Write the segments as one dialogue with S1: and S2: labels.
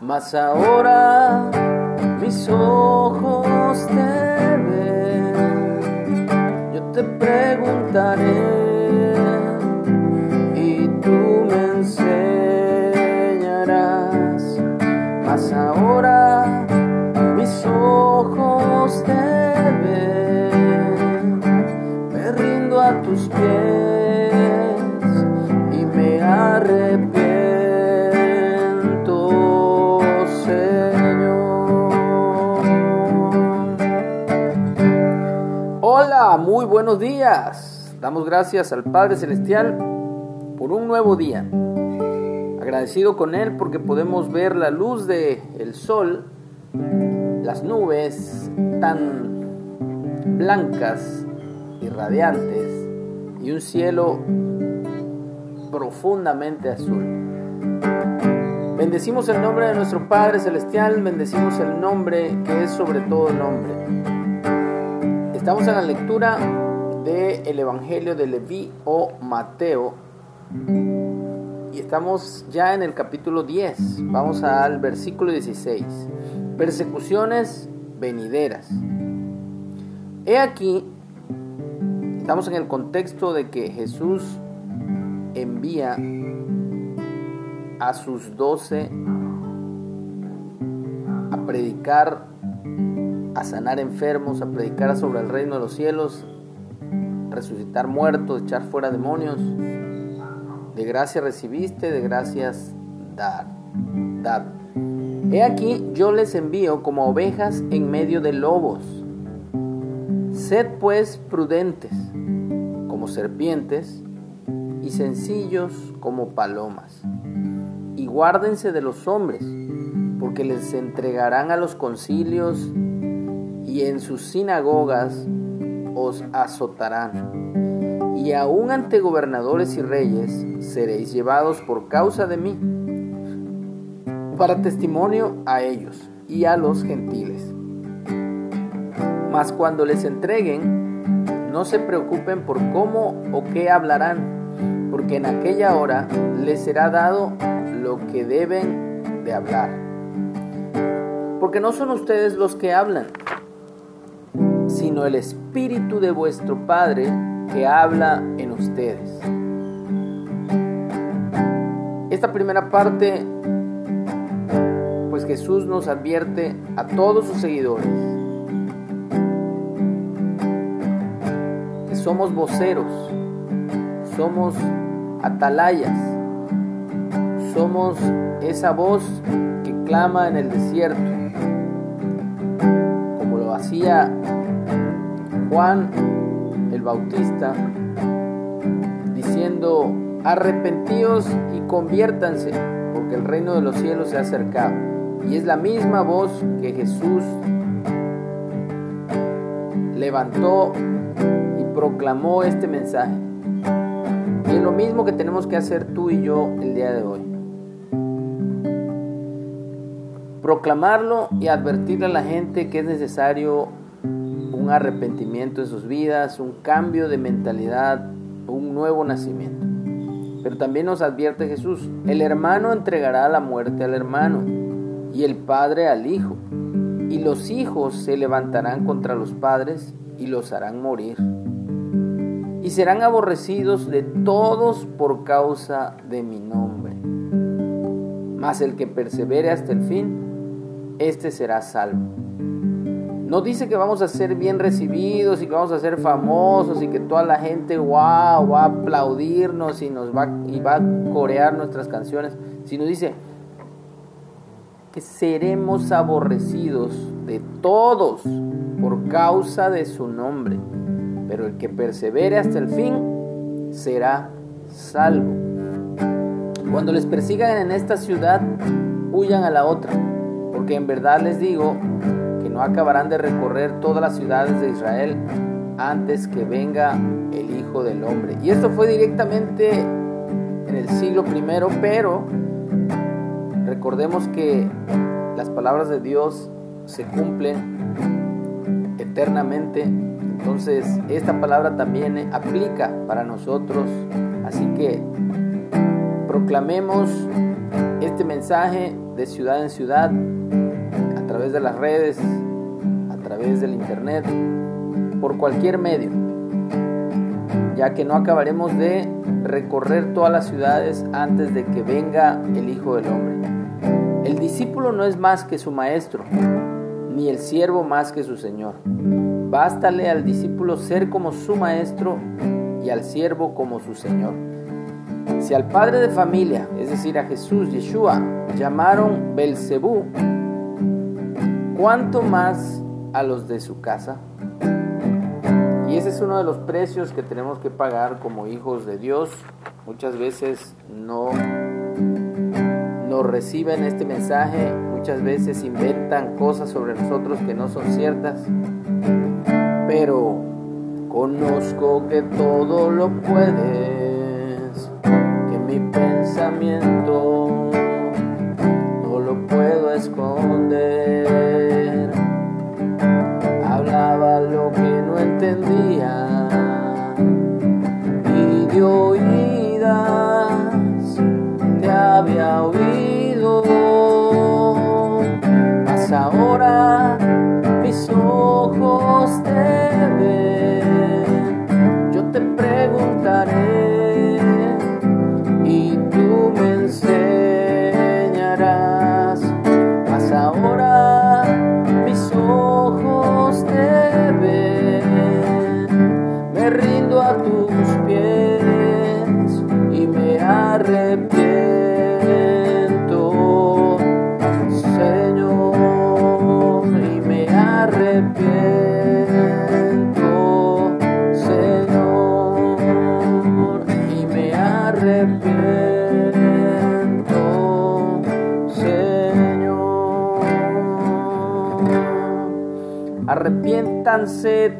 S1: mas ahora mis ojos te ven. Yo te preguntaré y tú me enseñarás, mas ahora buenos días. Damos gracias al Padre Celestial por un nuevo día. Agradecido con Él porque podemos ver la luz del el sol, las nubes tan blancas y radiantes y un cielo profundamente azul. Bendecimos el nombre de nuestro Padre Celestial, bendecimos el nombre que es sobre todo nombre. Estamos en la lectura del el Evangelio de Leví o Mateo y estamos ya en el capítulo 10. Vamos al versículo 16. Persecuciones venideras. He aquí, estamos en el contexto de que Jesús envía a sus doce a predicar a sanar enfermos, a predicar sobre el reino de los cielos, resucitar muertos, echar fuera demonios. De gracia recibiste, de gracias dar. He aquí yo les envío como ovejas en medio de lobos. Sed pues prudentes como serpientes y sencillos como palomas. Y guárdense de los hombres, porque les entregarán a los concilios y en sus sinagogas os azotarán. Y aún ante gobernadores y reyes seréis llevados por causa de mí, para testimonio a ellos y a los gentiles. Mas cuando les entreguen, no se preocupen por cómo o qué hablarán, porque en aquella hora les será dado lo que deben de hablar. Porque no son ustedes los que hablan, sino el Espíritu de vuestro Padre que habla en ustedes. Esta primera parte, pues Jesús nos advierte a todos sus seguidores que somos voceros, somos atalayas, somos esa voz que clama en el desierto, como lo hacía Juan el Bautista diciendo, arrepentíos y conviértanse, porque el reino de los cielos se ha acercado. Y es la misma voz que Jesús levantó y proclamó este mensaje. Y es lo mismo que tenemos que hacer tú y yo el día de hoy. Proclamarlo y advertirle a la gente que es necesario un arrepentimiento en sus vidas, un cambio de mentalidad, un nuevo nacimiento. Pero también nos advierte Jesús, el hermano entregará la muerte al hermano y el padre al hijo, y los hijos se levantarán contra los padres y los harán morir. Y serán aborrecidos de todos por causa de mi nombre. Mas el que persevere hasta el fin, éste será salvo. No dice que vamos a ser bien recibidos y que vamos a ser famosos y que toda la gente va a aplaudirnos y nos va y va a corear nuestras canciones, sino dice que seremos aborrecidos de todos por causa de su nombre, pero el que persevere hasta el fin será salvo. Cuando les persigan en esta ciudad, huyan a la otra, porque en verdad les digo no acabarán de recorrer todas las ciudades de Israel antes que venga el Hijo del Hombre. Y esto fue directamente en el siglo primero, pero recordemos que las palabras de Dios se cumplen eternamente. Entonces, esta palabra también aplica para nosotros. Así que proclamemos este mensaje de ciudad en ciudad, a través de las redes, través del internet, por cualquier medio, ya que no acabaremos de recorrer todas las ciudades antes de que venga el Hijo del Hombre. El discípulo no es más que su maestro, ni el siervo más que su Señor. Bástale al discípulo ser como su maestro y al siervo como su Señor. Si al padre de familia, es decir, a Jesús, Yeshua, llamaron Belcebú, ¿cuánto más a los de su casa? Y ese es uno de los precios que tenemos que pagar como hijos de Dios. Muchas veces no, no reciben este mensaje, muchas veces inventan cosas sobre nosotros que no son ciertas. Pero conozco que todo lo puedes, que mi pensamiento no lo puedo esconder. Que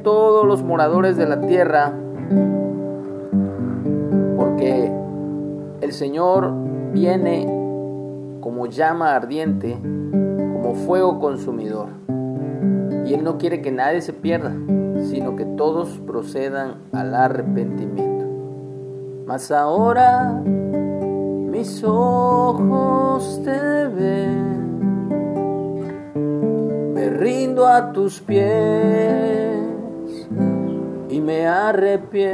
S1: Todos los moradores de la tierra, porque el Señor viene como llama ardiente, como fuego consumidor. Y Él no quiere que nadie se pierda, sino que todos procedan al arrepentimiento. Mas ahora mis ojos te ven, rindo a tus pies y me arrepiento,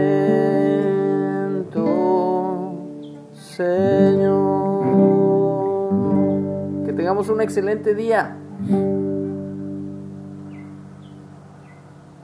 S1: Señor. Que tengamos un excelente día.